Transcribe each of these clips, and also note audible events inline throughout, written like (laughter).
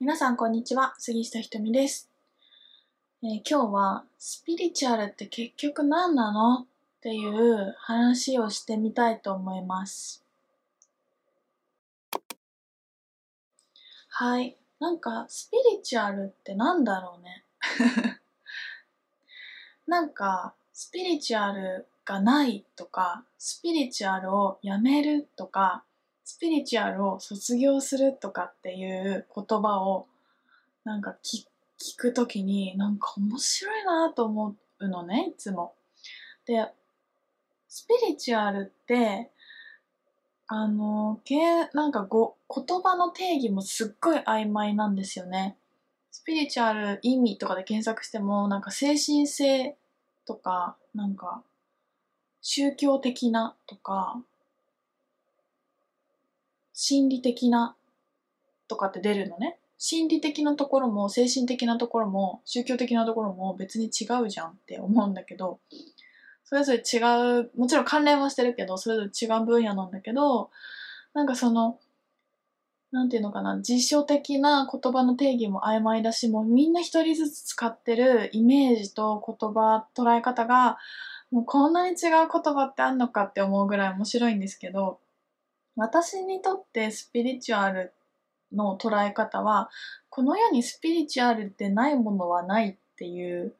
皆さんこんにちは、杉下ひとみです、えー今日はスピリチュアルって結局何なの？っていう話をしてみたいと思います。はい。なんかスピリチュアルってなんだろうね？(laughs) なんかスピリチュアルがないとか、スピリチュアルをやめるとか、スピリチュアルを卒業するとかっていう言葉をなんか聞聞くときになんか面白いなと思うのねいつも。でスピリチュアルってあのけなんかご言葉の定義もすっごい曖昧なんですよね。スピリチュアル意味とかで検索してもなんか精神性とかなんか宗教的なとか心理的なとかって出るのね。心理的なところも精神的なところも宗教的なところも別に違うじゃんって思うんだけどそれぞれ違うもちろん関連はしてるけどそれぞれ違う分野なんだけどなんかそのなんていうのかな辞書的な言葉の定義も曖昧だしもうみんな一人ずつ使ってるイメージと言葉捉え方がもうこんなに違う言葉ってあんのかって思うぐらい面白いんですけど私にとってスピリチュアルの捉え方はこの世にスピリチュアルでないものはないっていう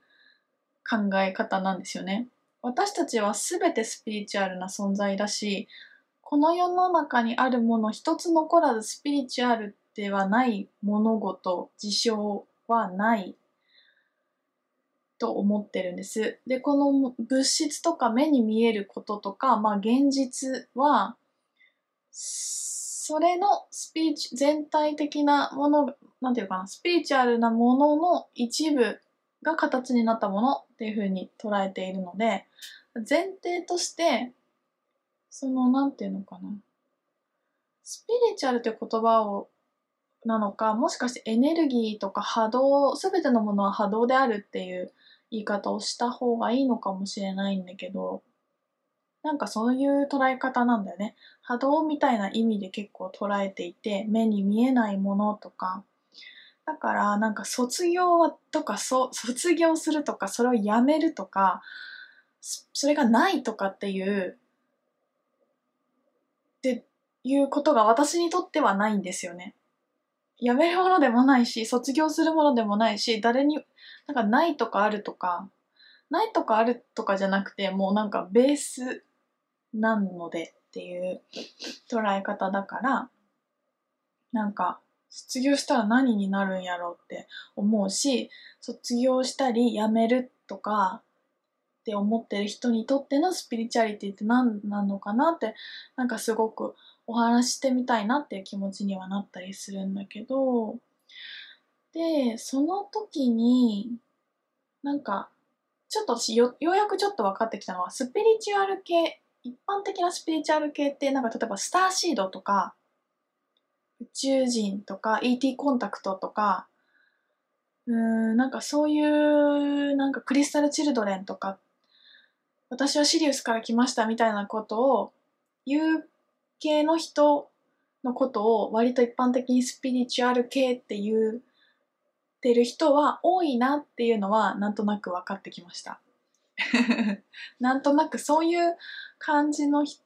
考え方なんですよね。私たちは全てスピリチュアルな存在だしこの世の中にあるもの一つ残らずスピリチュアルではない物事事象はないと思ってるんです。でこの物質とか目に見えることとか、まあ、現実はそれのスピリチ全体的なものなんていうかなスピリチュアルなものの一部が形になったものっていうふうに捉えているので前提としてそのなんていうのかな。スピリチュアルという言葉をなのかもしかしてエネルギーとか波動全てのものは波動であるっていう言い方をした方がいいのかもしれないんだけどなんかそういう捉え方なんだよね。波動みたいな意味で結構捉えていて目に見えないものとかだからなんか卒業とかそ卒業するとかそれをやめるとかそれがないとかっていうっていうことが私にとってはないんですよね。やめるものでもないし卒業するものでもないし誰になんかないとかあるとかないとかあるとかじゃなくてもうなんかベースなのでっていう捉え方だからなんか卒業したら何になるんやろうって思うし卒業したり辞めるとかって思ってる人にとってのスピリチュアリティって何なのかなってなんかすごくお話してみたいなっていう気持ちにはなったりするんだけどでその時になんかちょっと私よようやくちょっと分かってきたのはスピリチュアル系一般的なスピリチュアル系ってなんか例えばスターシードとか宇宙人とか ET コンタクトとかうーんなんかそういうなんかクリスタルチルドレンとか私はシリウスから来ましたみたいなことを言う系の人のことを割と一般的にスピリチュアル系って言ってる人は多いなっていうのはなんとなく分かってきました。(laughs) なんとなくそういう感じのひ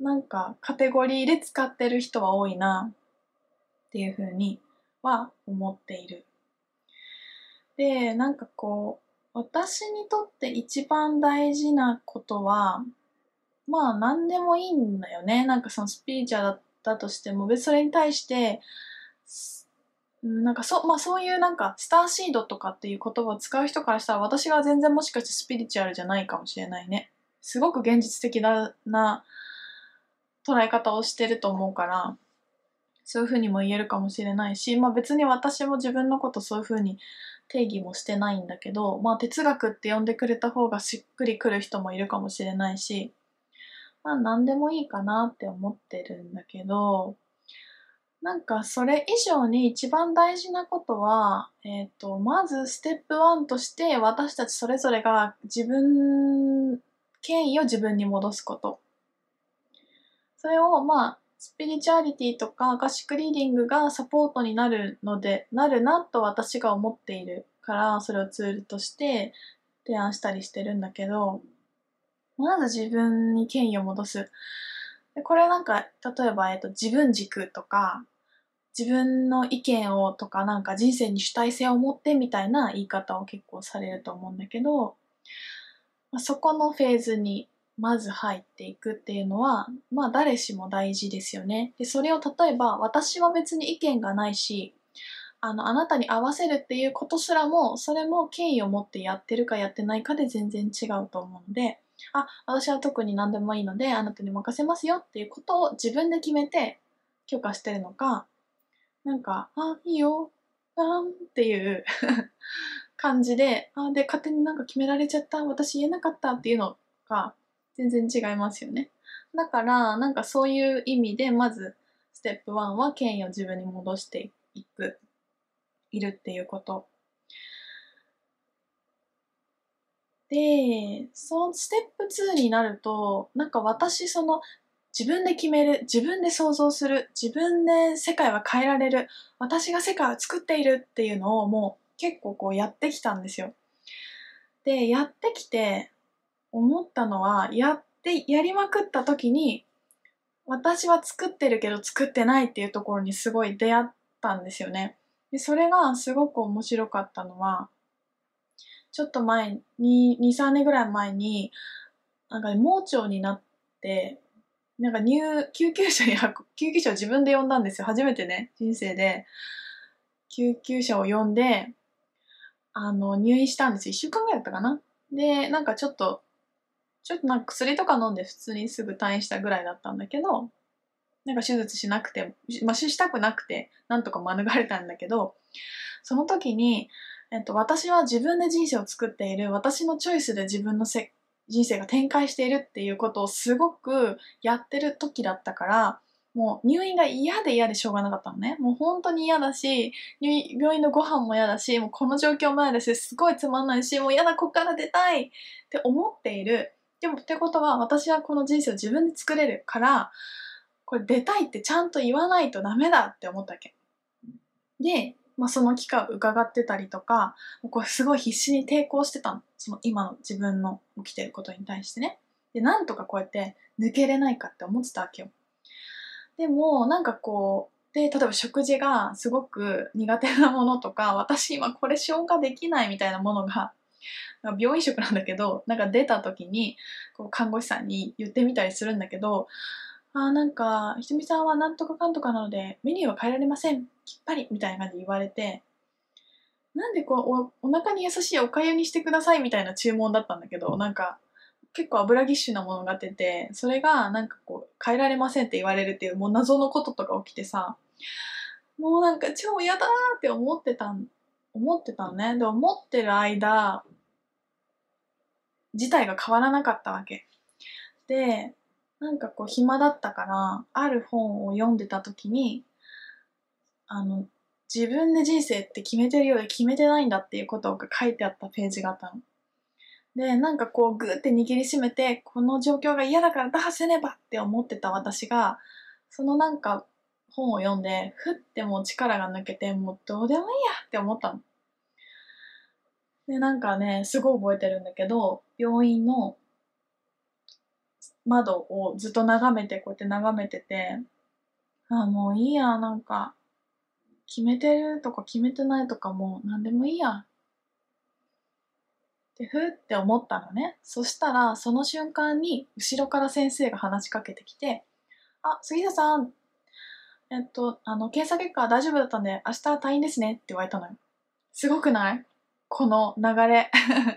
なんかカテゴリーで使ってる人は多いなっていうふうには思っている。で、なんかこう、私にとって一番大事なことは、まあ何でもいいんだよね。なんかそのスピリチュアルだったとしても、別それに対して、なんかそ,、まあ、そういうなんかスターシードとかっていう言葉を使う人からしたら私が全然もしかしてスピリチュアルじゃないかもしれないね。すごく現実的なな捉え方をしてると思うからそういうふうにも言えるかもしれないし、まあ、別に私も自分のことそういうふうに定義もしてないんだけど、まあ、哲学って呼んでくれた方がしっくりくる人もいるかもしれないし、まあ、何でもいいかなって思ってるんだけどなんかそれ以上に一番大事なことは、えっ、と、まずステップ1として私たちそれぞれが自分、権威を自分に戻すこと。それをまあ、スピリチュアリティとかアカシックリーディングがサポートになるので、なるなと私が思っているから、それをツールとして提案したりしてるんだけど、まず自分に権威を戻す。でこれなんか、例えば、えっと、自分軸とか、自分の意見をとか、なんか人生に主体性を持ってみたいな言い方を結構されると思うんだけど、そこのフェーズにまず入っていくっていうのは、まあ誰しも大事ですよね。で、それを例えば私は別に意見がないし、あの、あなたに合わせるっていうことすらも、それも権威を持ってやってるかやってないかで全然違うと思うので、あ、私は特に何でもいいので、あなたに任せますよっていうことを自分で決めて許可してるのか、なんか、あ、いいよ、あんっていう感じで、あ、で、勝手になんか決められちゃった、私言えなかったっていうのが、全然違いますよね。だから、なんかそういう意味で、まず、ステップ1は権威を自分に戻していく、いるっていうこと。で、そのステップ2になると、なんか私、その、自分で決める、自分で想像する、自分で世界は変えられる、私が世界を作っているっていうのをもう結構こうやってきたんですよ。で、やってきて、思ったのは、やって、やりまくった時に、私は作ってるけど作ってないっていうところにすごい出会ったんですよね。で、それがすごく面白かったのは、ちょっと前に、2、3年ぐらい前に、なんか、ね、盲腸になって、なんか入、救急車に救急車を自分で呼んだんですよ。初めてね、人生で。救急車を呼んで、あの、入院したんですよ。1週間ぐらいだったかな。で、なんかちょっとちょっとなんか薬とか飲んで普通にすぐ退院したぐらいだったんだけど、なんか手術しなくて、まあ、したくなくて、なんとか免れたんだけど、その時に、えっと、私は自分で人生を作っている、私のチョイスで自分のせ人生が展開しているっていうことをすごくやってる時だったから、もう入院が嫌で嫌でしょうがなかったのね。もう本当に嫌だし、病院のご飯も嫌だし、もうこの状況も嫌だし、すごいつまんないし、もう嫌だ、こっから出たいって思っているでもってことは私はこの人生を自分で作れるからこれ出たいってちゃんと言わないとダメだって思ったわけ。で、まあ、その期間伺ってたりとかこれすごい必死に抵抗してたのその今の自分の起きてることに対してね。でなんとかこうやって抜けれないかって思ってたわけよ。でもなんかこうで例えば食事がすごく苦手なものとか (laughs) 私今これ消化できないみたいなものが (laughs) 病院食なんだけどなんか出た時にこう看護師さんに言ってみたりするんだけどあなんかひとみさんはなんとかかんとかなのでメニューは変えられません。きっぱりみたいな感じで言われてなんでこうおお腹に優しいおかゆにしてくださいみたいな注文だったんだけどなんか結構油ぎっしゅなものが出てそれがなんかこう変えられませんって言われるっていうもう謎のこととか起きてさもうなんか超嫌だって思ってたん思ってたのねで思ってる間自体が変わらなかったわけ。で、なんかこう暇だったから、ある本を読んでた時に、あの、自分で人生って決めてるようで決めてないんだっていうことが書いてあったページがあったの。で、なんかこうグーって握りしめて、この状況が嫌だから打破せねばって思ってた私が、そのなんか本を読んで、ふってもう力が抜けて、もうどうでもいいやって思ったの。で、なんかね、すごい覚えてるんだけど、病院の窓をずっと眺めて、こうやって眺めてて、あ、もういいや、なんか、決めてるとか決めてないとかもう何でもいいや。てふって思ったのね。そしたら、その瞬間に後ろから先生が話しかけてきて、あ、杉田さん、えっと、あの、検査結果大丈夫だったんで、明日退院ですねって言われたのよ。すごくない？この流れ。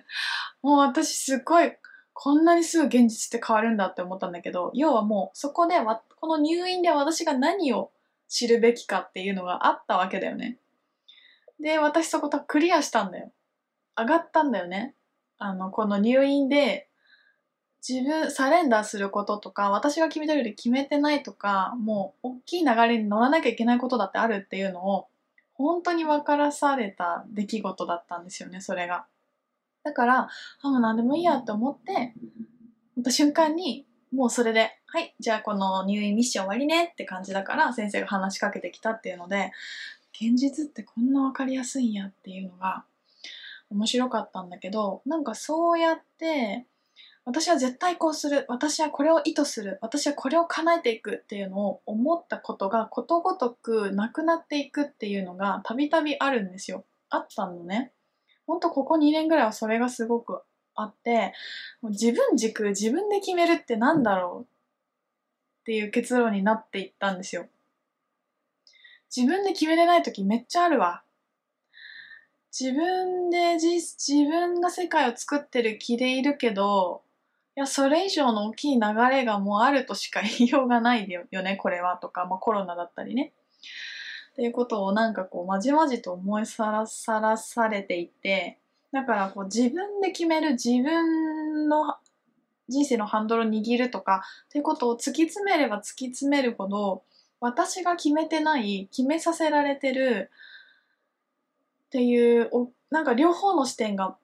(laughs) もう私すっごい、こんなにすぐ現実って変わるんだって思ったんだけど、要はもうそこで、この入院で私が何を知るべきかっていうのがあったわけだよね。で、私そことクリアしたんだよ。上がったんだよね。あの、この入院で自分、サレンダーすることとか、私が決めたより決めてないとか、もう大きい流れに乗らなきゃいけないことだってあるっていうのを本当に分からされた出来事だったんですよね、それが。だから、あ、もう何でもいいやって思って、った瞬間に、もうそれで、はい、じゃあこの入院ミッション終わりねって感じだから先生が話しかけてきたっていうので、現実ってこんなわかりやすいんやっていうのが面白かったんだけど、なんかそうやって、私は絶対こうする。私はこれを意図する。私はこれを叶えていくっていうのを思ったことがことごとくなくなっていくっていうのがたびたびあるんですよ。あったのね。ほんとここ2年ぐらいはそれがすごくあって、もう自分軸自分で決めるってなんだろう？っていう結論になっていったんですよ。自分で決めれない時めっちゃあるわ。自分で自分が世界を作ってる気でいるけど、いや、それ以上の大きい流れがもうあるとしか言いようがないよね、これはとか、まあコロナだったりね。っていうことをなんかこう、まじまじと思いさらさらされていて、だからこう自分で決める自分の人生のハンドルを握るとかっていうことを突き詰めれば突き詰めるほど私が決めてない決めさせられてるっていうおなんか両方の視点が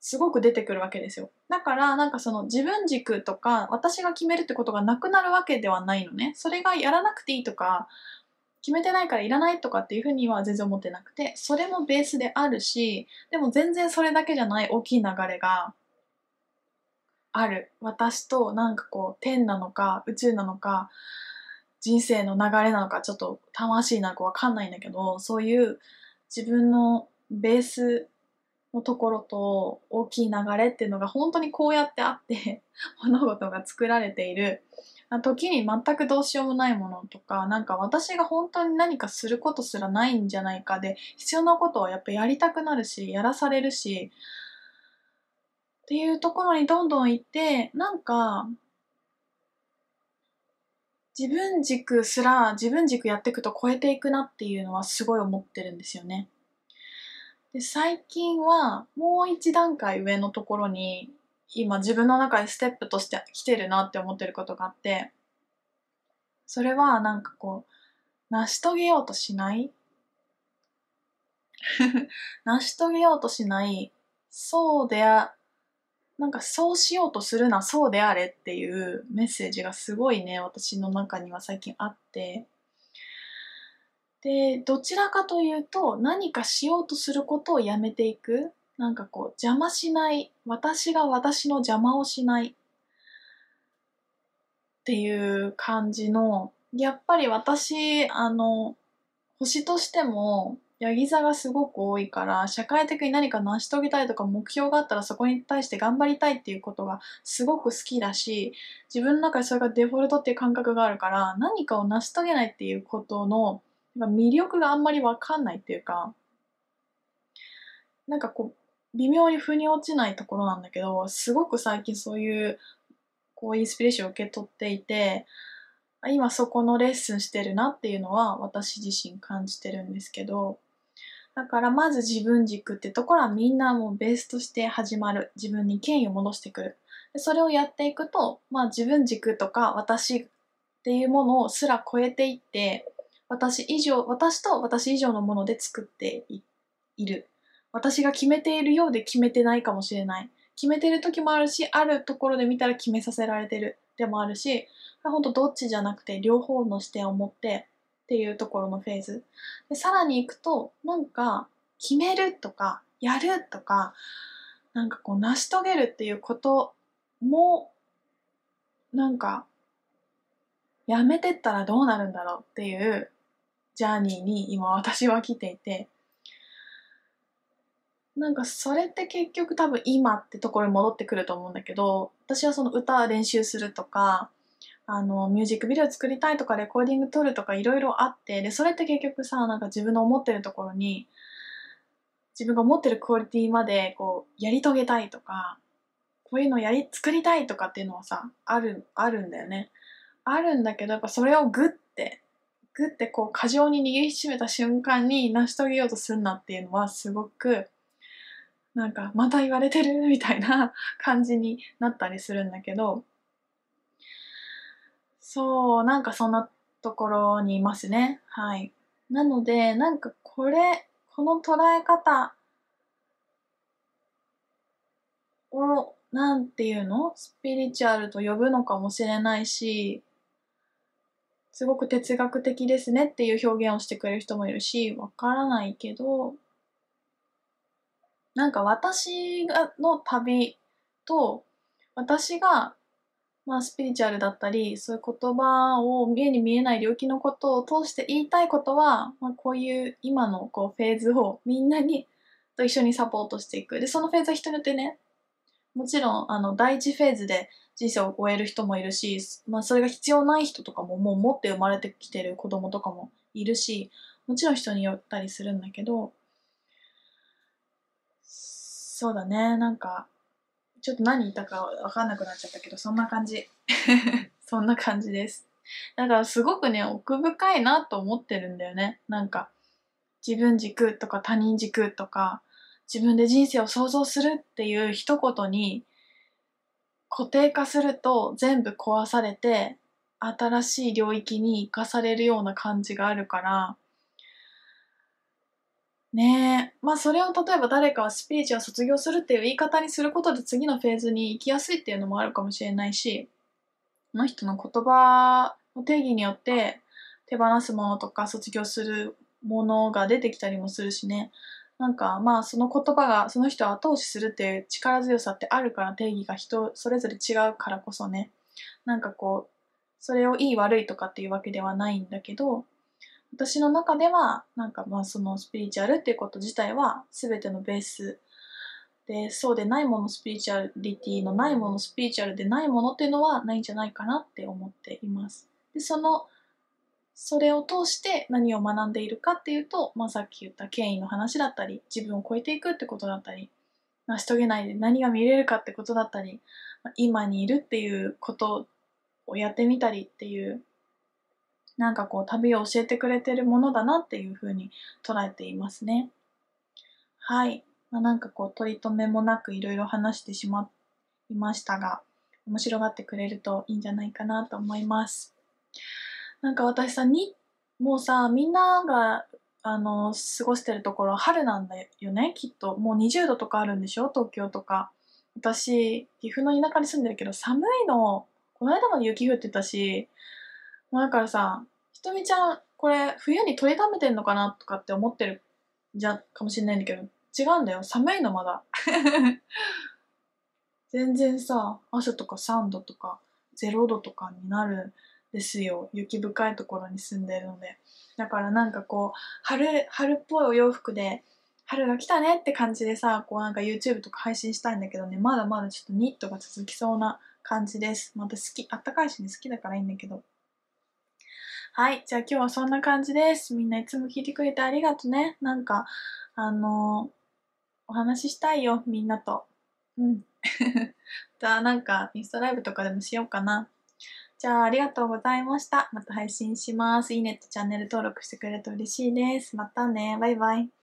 すごく出てくるわけですよ。だからなんかその自分軸とか私が決めるってことがなくなるわけではないのね。それがやらなくていいとか決めてないからいらないとかっていうふうには全然思ってなくてそれもベースであるしでも全然それだけじゃない大きい流れがある私となんかこう天なのか宇宙なのか人生の流れなのかちょっと魂なのかわかんないんだけどそういう自分のベースのところと大きい流れっていうのが本当にこうやってあって (laughs) 物事が作られている。時に全くどうしようもないものとかなんか私が本当に何かすることすらないんじゃないかで必要なことはやっぱやりたくなるしやらされるしっていうところにどんどん行ってなんか自分軸すら自分軸やっていくと超えていくなっていうのはすごい思ってるんですよね。で最近はもう一段階上のところに今自分の中でステップとして来てるなって思ってることがあってそれはなんかこう成し遂げようとしない？(laughs) 成し遂げようとしないそうであなんかそうしようとするなそうであれっていうメッセージがすごいね私の中には最近あって。でどちらかというと何かしようとすることをやめていく。なんかこう邪魔しない。私が私の邪魔をしない。っていう感じのやっぱり私あの星としてもヤギ座がすごく多いから社会的に何か成し遂げたいとか目標があったらそこに対して頑張りたいっていうことがすごく好きだし自分の中でそれがデフォルトっていう感覚があるから何かを成し遂げないっていうことの魅力があんまり分かんないっていうかなんかこう微妙に腑に落ちないところなんだけどすごく最近そういうこうインスピレーションを受け取っていて今そこのレッスンしてるなっていうのは私自身感じてるんですけどだからまず自分軸ってところはみんなもうベースとして始まる。自分に権威を戻してくる。でそれをやっていくと、まあ、自分軸とか私っていうものをすら超えていって私以上私と私以上のもので作っている。私が決めているようで決めてないかもしれない。決めてる時もあるし、あるところで見たら決めさせられてるでもあるし、ほんとどっちじゃなくて両方の視点を持ってっていうところのフェーズ。でさらに行くと、なんか決めるとかやるとか、なんかこう成し遂げるっていうことも、なんかやめてったらどうなるんだろうっていうジャーニーに今私は来ていて、なんかそれって結局多分今ってところに戻ってくると思うんだけど私はその歌練習するとかあのミュージックビデオ作りたいとかレコーディング撮るとかいろいろあってでそれって結局さなんか自分の思ってるところに自分が思ってるクオリティまでこうやり遂げたいとかこういうのやり作りたいとかっていうのはさあるあるんだよね。あるんだけどやっぱそれをグッてグッてこう過剰に握りしめた瞬間に成し遂げようとするなっていうのはすごくなんかまた言われてるみたいな感じになったりするんだけどそうなんかそんなところにいますね。はい。なのでなんかこれこの捉え方をなんていうの？スピリチュアルと呼ぶのかもしれないし、すごく哲学的ですねっていう表現をしてくれる人もいるし、わからないけど、なんか私がの旅と、私が、まあ、スピリチュアルだったり、そういう言葉を目に見えない領域のことを通して言いたいことは、まあ、こういう今のこうフェーズをみんなにと一緒にサポートしていく。で、そのフェーズは人によってね、もちろん、あの、第一フェーズで人生を終える人もいるし、まあ、それが必要ない人とかももう持って生まれてきてる子供とかもいるし、もちろん人によったりするんだけど、そうだね、なんか、ちょっと何言ったかわかんなくなっちゃったけど、そんな感じ。(laughs) そんな感じです。だからすごくね、奥深いなと思ってるんだよね。なんか、自分軸とか他人軸とか、自分で人生を想像するっていう一言に固定化すると全部壊されて新しい領域に生かされるような感じがあるからねえ。まあそれを例えば誰かはスピリチュアル卒業するっていう言い方にすることで次のフェーズに行きやすいっていうのもあるかもしれないしこの人の言葉の定義によって手放すものとか卒業するものが出てきたりもするしね。なんかまあその言葉がその人を後押しするっていう力強さってあるから定義が人それぞれ違うからこそね。なんかこうそれをいい悪いとかっていうわけではないんだけど私の中ではなんかまあそのスピリチュアルっていうこと自体は全てのベースでそうでないものスピリチュアリティのないものスピリチュアルでないものっていうのはないんじゃないかなって思っています。でそのそれを通して何を学んでいるかっていうと、まあ、さっき言った権威の話だったり自分を超えていくってことだったり成し遂げないで何が見れるかってことだったり今にいるっていうことをやってみたりっていうなんかこう旅を教えてくれてるものだなっていうふうに捉えていますね。はい。まあ、なんかこう取り留めもなくいろいろ話してしまいましたが面白がってくれるといいんじゃないかなと思います。なんか私さにもうさみんながあの過ごしてるところは春なんだよねきっともう20度とかあるんでしょ東京とか私岐阜の田舎に住んでるけど寒いのこの間まで雪降ってたしもうだからさひとみちゃんこれ冬に取りためてんのかなとかって思ってるじゃかもしれないんだけど違うんだよ。寒いのまだ。(laughs) 全然さ朝とか3度とか0度とかになるですよ。雪深いところに住んでるので。だからなんかこう春春っぽいお洋服で春が来たねって感じでさこうなんか YouTube とか配信したいんだけどね。まだまだちょっとニットが続きそうな感じです。また好きあったかいしね好きだからいいんだけど。はいじゃあ今日はそんな感じですみんないつも聞いてくれてありがとねなんかあのー、お話ししたいよみんなとうん (laughs) じゃあなんかインスタライブとかでもしようかなじゃあ、ありがとうございました。また配信します。いいねとチャンネル登録してくれると嬉しいです。またね。バイバイ。